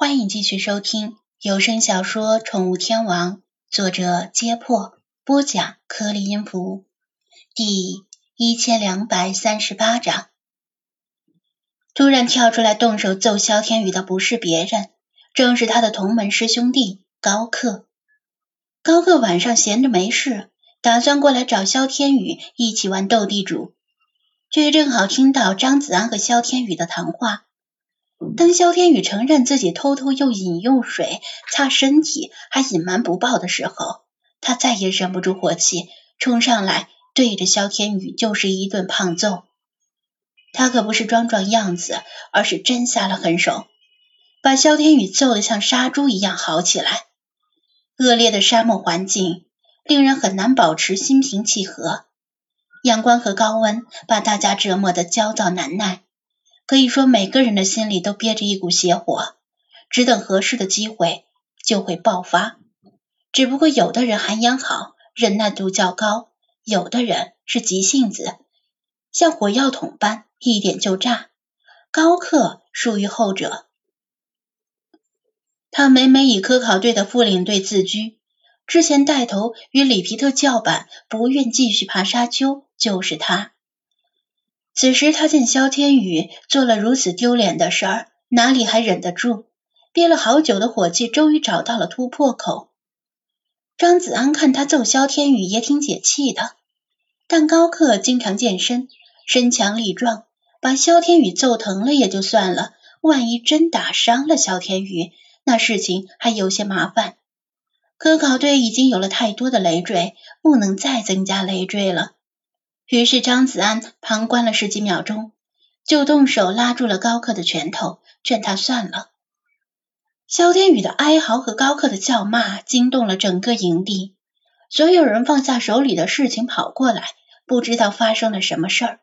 欢迎继续收听有声小说《宠物天王》，作者：揭破，播讲：颗粒音符，第一千两百三十八章。突然跳出来动手揍萧天宇的不是别人，正是他的同门师兄弟高克。高克晚上闲着没事，打算过来找萧天宇一起玩斗地主，却正好听到张子安和萧天宇的谈话。当萧天宇承认自己偷偷又饮用水擦身体，还隐瞒不报的时候，他再也忍不住火气，冲上来对着萧天宇就是一顿胖揍。他可不是装装样子，而是真下了狠手，把萧天宇揍得像杀猪一样嚎起来。恶劣的沙漠环境令人很难保持心平气和，阳光和高温把大家折磨得焦躁难耐。可以说，每个人的心里都憋着一股邪火，只等合适的机会就会爆发。只不过，有的人涵养好，忍耐度较高；有的人是急性子，像火药桶般一点就炸。高克属于后者，他每每以科考队的副领队自居。之前带头与里皮特叫板，不愿继续爬沙丘，就是他。此时他见萧天宇做了如此丢脸的事儿，哪里还忍得住？憋了好久的火气终于找到了突破口。张子安看他揍萧天宇也挺解气的，但高克经常健身，身强力壮，把萧天宇揍疼了也就算了，万一真打伤了萧天宇，那事情还有些麻烦。科考队已经有了太多的累赘，不能再增加累赘了。于是张子安旁观了十几秒钟，就动手拉住了高克的拳头，劝他算了。萧天宇的哀嚎和高克的叫骂惊动了整个营地，所有人放下手里的事情跑过来，不知道发生了什么事儿。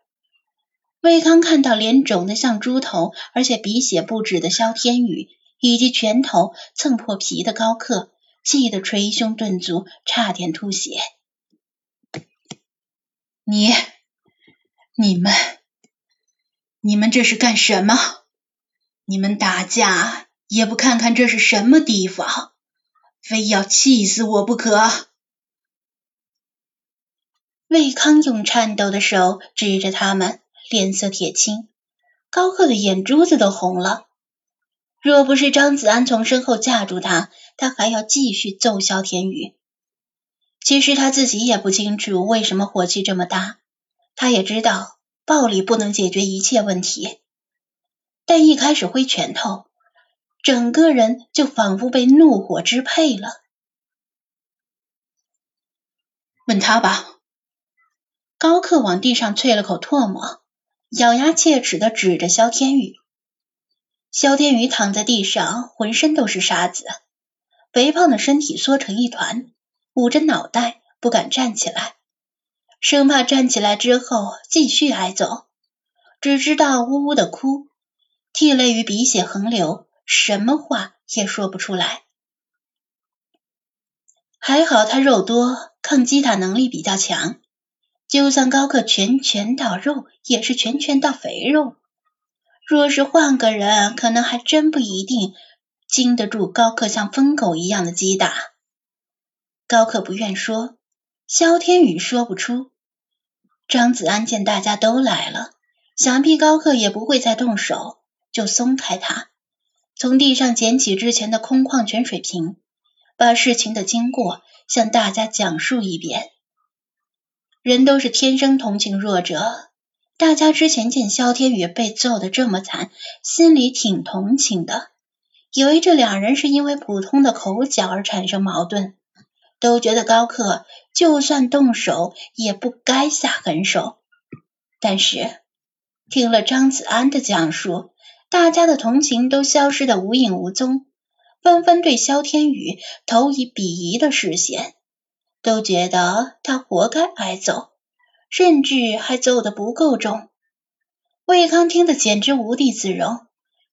魏康看到脸肿得像猪头，而且鼻血不止的萧天宇，以及拳头蹭破皮的高克，气得捶胸顿足，差点吐血。你、你们、你们这是干什么？你们打架也不看看这是什么地方，非要气死我不可！魏康用颤抖的手指着他们，脸色铁青，高克的眼珠子都红了。若不是张子安从身后架住他，他还要继续揍萧天宇。其实他自己也不清楚为什么火气这么大，他也知道暴力不能解决一切问题，但一开始挥拳头，整个人就仿佛被怒火支配了。问他吧。高克往地上啐了口唾沫，咬牙切齿的指着萧天宇。萧天宇躺在地上，浑身都是沙子，肥胖的身体缩成一团。捂着脑袋，不敢站起来，生怕站起来之后继续挨揍，只知道呜呜的哭，涕泪与鼻血横流，什么话也说不出来。还好他肉多，抗击打能力比较强，就算高克拳拳到肉，也是拳拳到肥肉。若是换个人，可能还真不一定经得住高克像疯狗一样的击打。高克不愿说，萧天宇说不出。张子安见大家都来了，想必高克也不会再动手，就松开他，从地上捡起之前的空矿泉水瓶，把事情的经过向大家讲述一遍。人都是天生同情弱者，大家之前见萧天宇被揍得这么惨，心里挺同情的，以为这两人是因为普通的口角而产生矛盾。都觉得高克就算动手也不该下狠手，但是听了张子安的讲述，大家的同情都消失的无影无踪，纷纷对萧天宇投以鄙夷的视线，都觉得他活该挨揍，甚至还揍得不够重。魏康听得简直无地自容，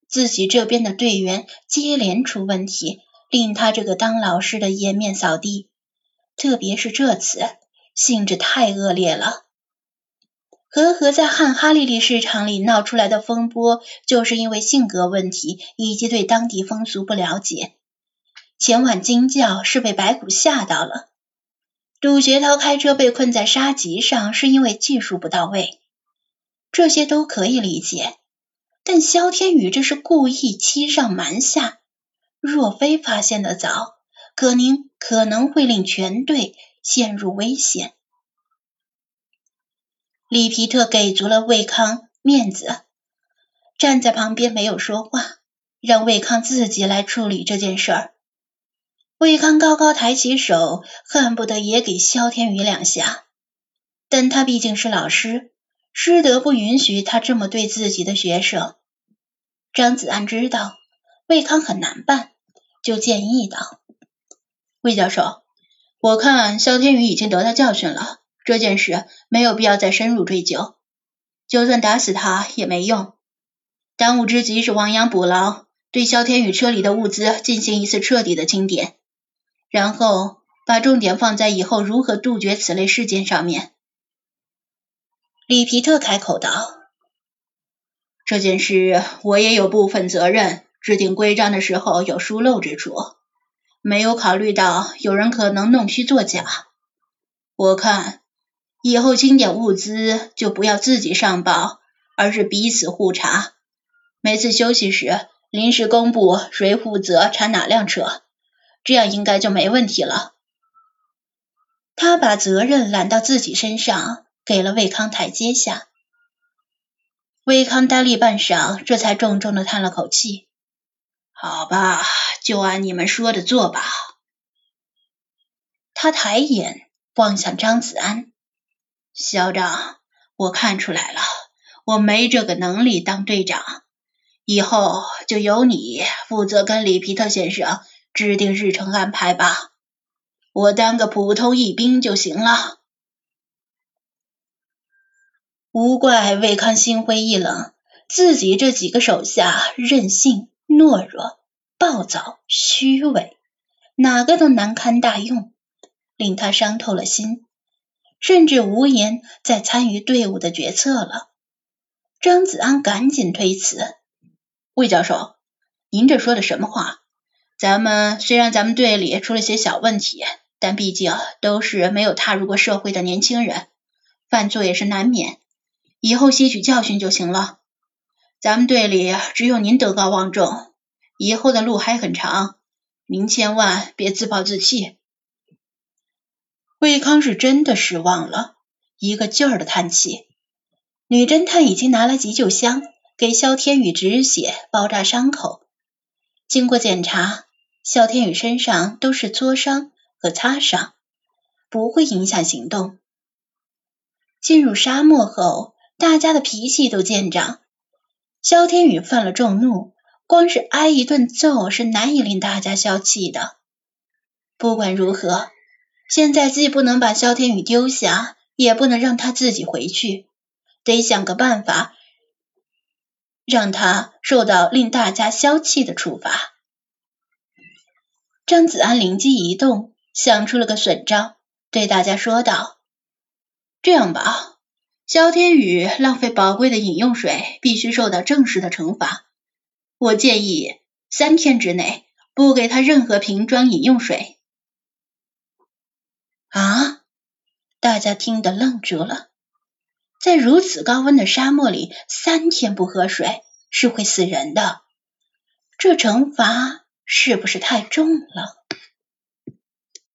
自己这边的队员接连出问题，令他这个当老师的颜面扫地。特别是这次性质太恶劣了，和和在汉哈利利市场里闹出来的风波，就是因为性格问题以及对当地风俗不了解。前晚惊叫是被白骨吓到了。杜学涛开车被困在沙棘上，是因为技术不到位。这些都可以理解，但萧天宇这是故意欺上瞒下。若非发现的早，可宁可能会令全队陷入危险。里皮特给足了魏康面子，站在旁边没有说话，让魏康自己来处理这件事儿。魏康高高抬起手，恨不得也给萧天宇两下，但他毕竟是老师，师德不允许他这么对自己的学生。张子安知道魏康很难办。就建议道：“魏教授，我看萧天宇已经得到教训了，这件事没有必要再深入追究。就算打死他也没用。当务之急是亡羊补牢，对萧天宇车里的物资进行一次彻底的清点，然后把重点放在以后如何杜绝此类事件上面。”里皮特开口道：“这件事我也有部分责任。”制定规章的时候有疏漏之处，没有考虑到有人可能弄虚作假。我看以后清点物资就不要自己上报，而是彼此互查。每次休息时临时公布谁负责查哪辆车，这样应该就没问题了。他把责任揽到自己身上，给了魏康台阶下。魏康呆立半晌，这才重重的叹了口气。好吧，就按你们说的做吧。他抬眼望向张子安，校长，我看出来了，我没这个能力当队长，以后就由你负责跟里皮特先生制定日程安排吧，我当个普通一兵就行了。无怪魏康心灰意冷，自己这几个手下任性。懦弱、暴躁、虚伪，哪个都难堪大用，令他伤透了心，甚至无颜再参与队伍的决策了。张子安赶紧推辞：“魏教授，您这说的什么话？咱们虽然咱们队里出了些小问题，但毕竟都是没有踏入过社会的年轻人，犯错也是难免，以后吸取教训就行了。”咱们队里只有您德高望重，以后的路还很长，您千万别自暴自弃。魏康是真的失望了，一个劲儿的叹气。女侦探已经拿来急救箱，给肖天宇止血、包扎伤口。经过检查，肖天宇身上都是挫伤和擦伤，不会影响行动。进入沙漠后，大家的脾气都见长。萧天宇犯了众怒，光是挨一顿揍是难以令大家消气的。不管如何，现在既不能把萧天宇丢下，也不能让他自己回去，得想个办法让他受到令大家消气的处罚。张子安灵机一动，想出了个损招，对大家说道：“这样吧。”萧天宇浪费宝贵的饮用水，必须受到正式的惩罚。我建议三天之内不给他任何瓶装饮用水。啊！大家听得愣住了。在如此高温的沙漠里，三天不喝水是会死人的。这惩罚是不是太重了？